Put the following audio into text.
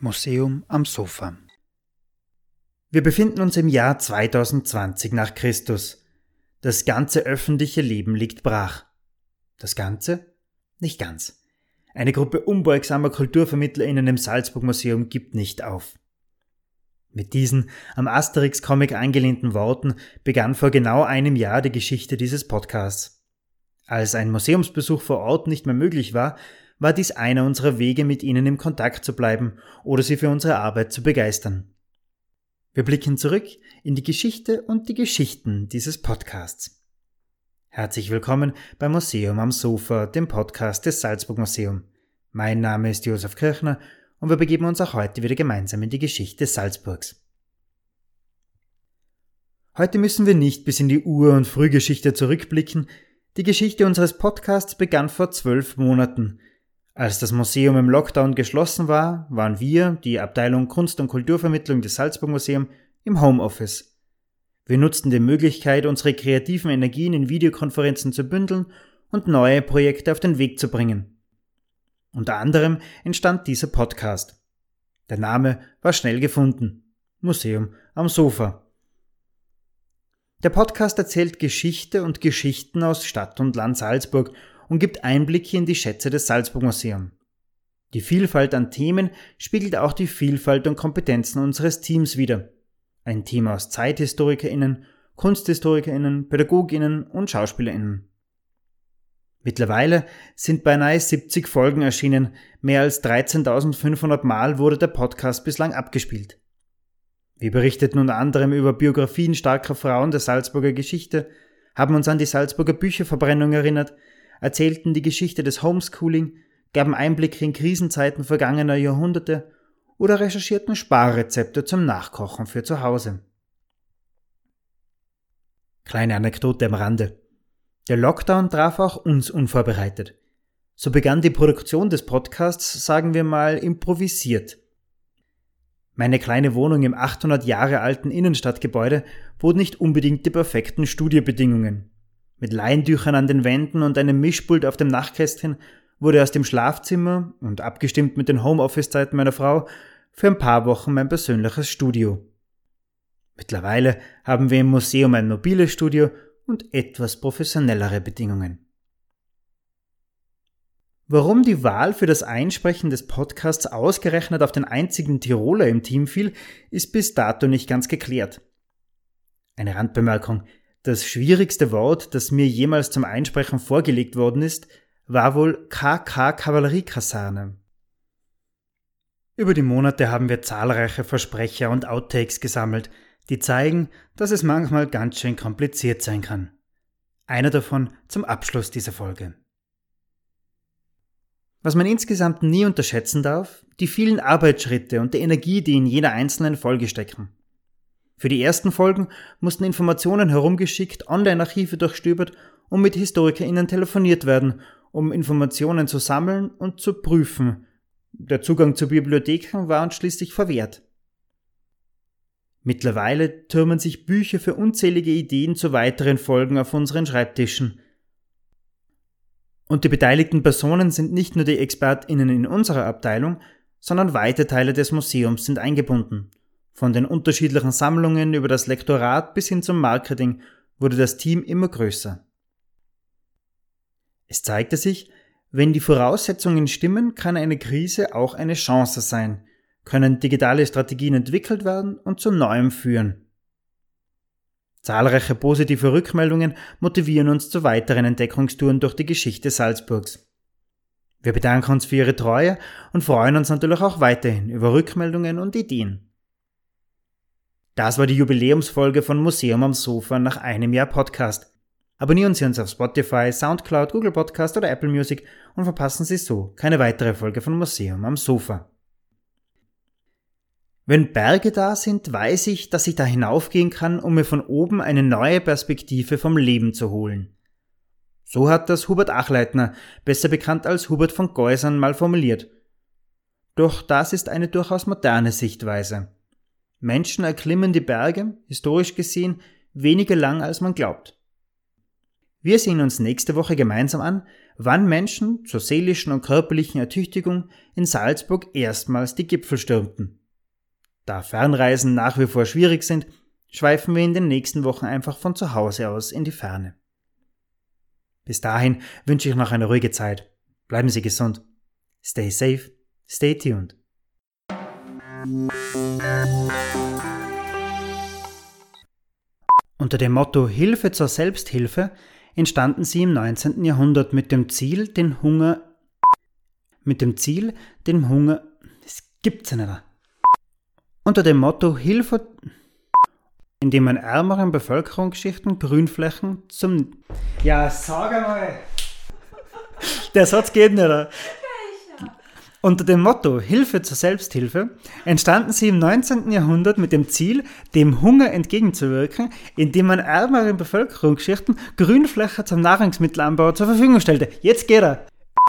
Museum am Sofa. Wir befinden uns im Jahr 2020 nach Christus. Das ganze öffentliche Leben liegt brach. Das Ganze? Nicht ganz. Eine Gruppe unbeugsamer KulturvermittlerInnen im Salzburg Museum gibt nicht auf. Mit diesen am Asterix-Comic eingelehnten Worten begann vor genau einem Jahr die Geschichte dieses Podcasts. Als ein Museumsbesuch vor Ort nicht mehr möglich war, war dies einer unserer Wege, mit ihnen im Kontakt zu bleiben oder sie für unsere Arbeit zu begeistern. Wir blicken zurück in die Geschichte und die Geschichten dieses Podcasts. Herzlich willkommen beim Museum am Sofa, dem Podcast des Salzburg Museum. Mein Name ist Josef Kirchner und wir begeben uns auch heute wieder gemeinsam in die Geschichte Salzburgs. Heute müssen wir nicht bis in die Ur- und Frühgeschichte zurückblicken. Die Geschichte unseres Podcasts begann vor zwölf Monaten, als das Museum im Lockdown geschlossen war, waren wir, die Abteilung Kunst- und Kulturvermittlung des Salzburg Museum, im Homeoffice. Wir nutzten die Möglichkeit, unsere kreativen Energien in Videokonferenzen zu bündeln und neue Projekte auf den Weg zu bringen. Unter anderem entstand dieser Podcast. Der Name war schnell gefunden. Museum am Sofa. Der Podcast erzählt Geschichte und Geschichten aus Stadt und Land Salzburg und gibt Einblicke in die Schätze des Salzburg Museum. Die Vielfalt an Themen spiegelt auch die Vielfalt und Kompetenzen unseres Teams wider. Ein Team aus ZeithistorikerInnen, KunsthistorikerInnen, PädagogInnen und SchauspielerInnen. Mittlerweile sind beinahe 70 Folgen erschienen, mehr als 13.500 Mal wurde der Podcast bislang abgespielt. Wir berichteten unter anderem über Biografien starker Frauen der Salzburger Geschichte, haben uns an die Salzburger Bücherverbrennung erinnert, erzählten die Geschichte des Homeschooling, gaben Einblicke in Krisenzeiten vergangener Jahrhunderte oder recherchierten Sparrezepte zum Nachkochen für zu Hause. Kleine Anekdote am Rande. Der Lockdown traf auch uns unvorbereitet. So begann die Produktion des Podcasts, sagen wir mal, improvisiert. Meine kleine Wohnung im 800 Jahre alten Innenstadtgebäude bot nicht unbedingt die perfekten Studiobedingungen. Mit Leintüchern an den Wänden und einem Mischpult auf dem Nachtkästchen wurde aus dem Schlafzimmer und abgestimmt mit den Homeoffice-Zeiten meiner Frau für ein paar Wochen mein persönliches Studio. Mittlerweile haben wir im Museum ein mobiles Studio und etwas professionellere Bedingungen. Warum die Wahl für das Einsprechen des Podcasts ausgerechnet auf den einzigen Tiroler im Team fiel, ist bis dato nicht ganz geklärt. Eine Randbemerkung. Das schwierigste Wort, das mir jemals zum Einsprechen vorgelegt worden ist, war wohl KK Kavalleriekaserne. Über die Monate haben wir zahlreiche Versprecher und Outtakes gesammelt, die zeigen, dass es manchmal ganz schön kompliziert sein kann. Einer davon zum Abschluss dieser Folge. Was man insgesamt nie unterschätzen darf, die vielen Arbeitsschritte und die Energie, die in jeder einzelnen Folge stecken. Für die ersten Folgen mussten Informationen herumgeschickt, Online-Archive durchstöbert und mit HistorikerInnen telefoniert werden, um Informationen zu sammeln und zu prüfen. Der Zugang zu Bibliotheken war uns schließlich verwehrt. Mittlerweile türmen sich Bücher für unzählige Ideen zu weiteren Folgen auf unseren Schreibtischen. Und die beteiligten Personen sind nicht nur die ExpertInnen in unserer Abteilung, sondern weite Teile des Museums sind eingebunden – von den unterschiedlichen Sammlungen über das Lektorat bis hin zum Marketing wurde das Team immer größer. Es zeigte sich, wenn die Voraussetzungen stimmen, kann eine Krise auch eine Chance sein, können digitale Strategien entwickelt werden und zu Neuem führen. Zahlreiche positive Rückmeldungen motivieren uns zu weiteren Entdeckungstouren durch die Geschichte Salzburgs. Wir bedanken uns für Ihre Treue und freuen uns natürlich auch weiterhin über Rückmeldungen und Ideen. Das war die Jubiläumsfolge von Museum am Sofa nach einem Jahr Podcast. Abonnieren Sie uns auf Spotify, Soundcloud, Google Podcast oder Apple Music und verpassen Sie so keine weitere Folge von Museum am Sofa. Wenn Berge da sind, weiß ich, dass ich da hinaufgehen kann, um mir von oben eine neue Perspektive vom Leben zu holen. So hat das Hubert Achleitner, besser bekannt als Hubert von Geusern, mal formuliert. Doch das ist eine durchaus moderne Sichtweise. Menschen erklimmen die Berge, historisch gesehen, weniger lang als man glaubt. Wir sehen uns nächste Woche gemeinsam an, wann Menschen zur seelischen und körperlichen Ertüchtigung in Salzburg erstmals die Gipfel stürmten. Da Fernreisen nach wie vor schwierig sind, schweifen wir in den nächsten Wochen einfach von zu Hause aus in die Ferne. Bis dahin wünsche ich noch eine ruhige Zeit. Bleiben Sie gesund. Stay safe, stay tuned. Unter dem Motto Hilfe zur Selbsthilfe entstanden sie im 19. Jahrhundert mit dem Ziel, den Hunger mit dem Ziel, den Hunger es gibt's ja nicht. Unter dem Motto Hilfe indem man ärmeren Bevölkerungsschichten Grünflächen zum Ja, sag einmal. Der Satz geht nicht. Unter dem Motto Hilfe zur Selbsthilfe entstanden sie im 19. Jahrhundert mit dem Ziel, dem Hunger entgegenzuwirken, indem man ärmeren Bevölkerungsschichten Grünfläche zum Nahrungsmittelanbau zur Verfügung stellte. Jetzt geht er!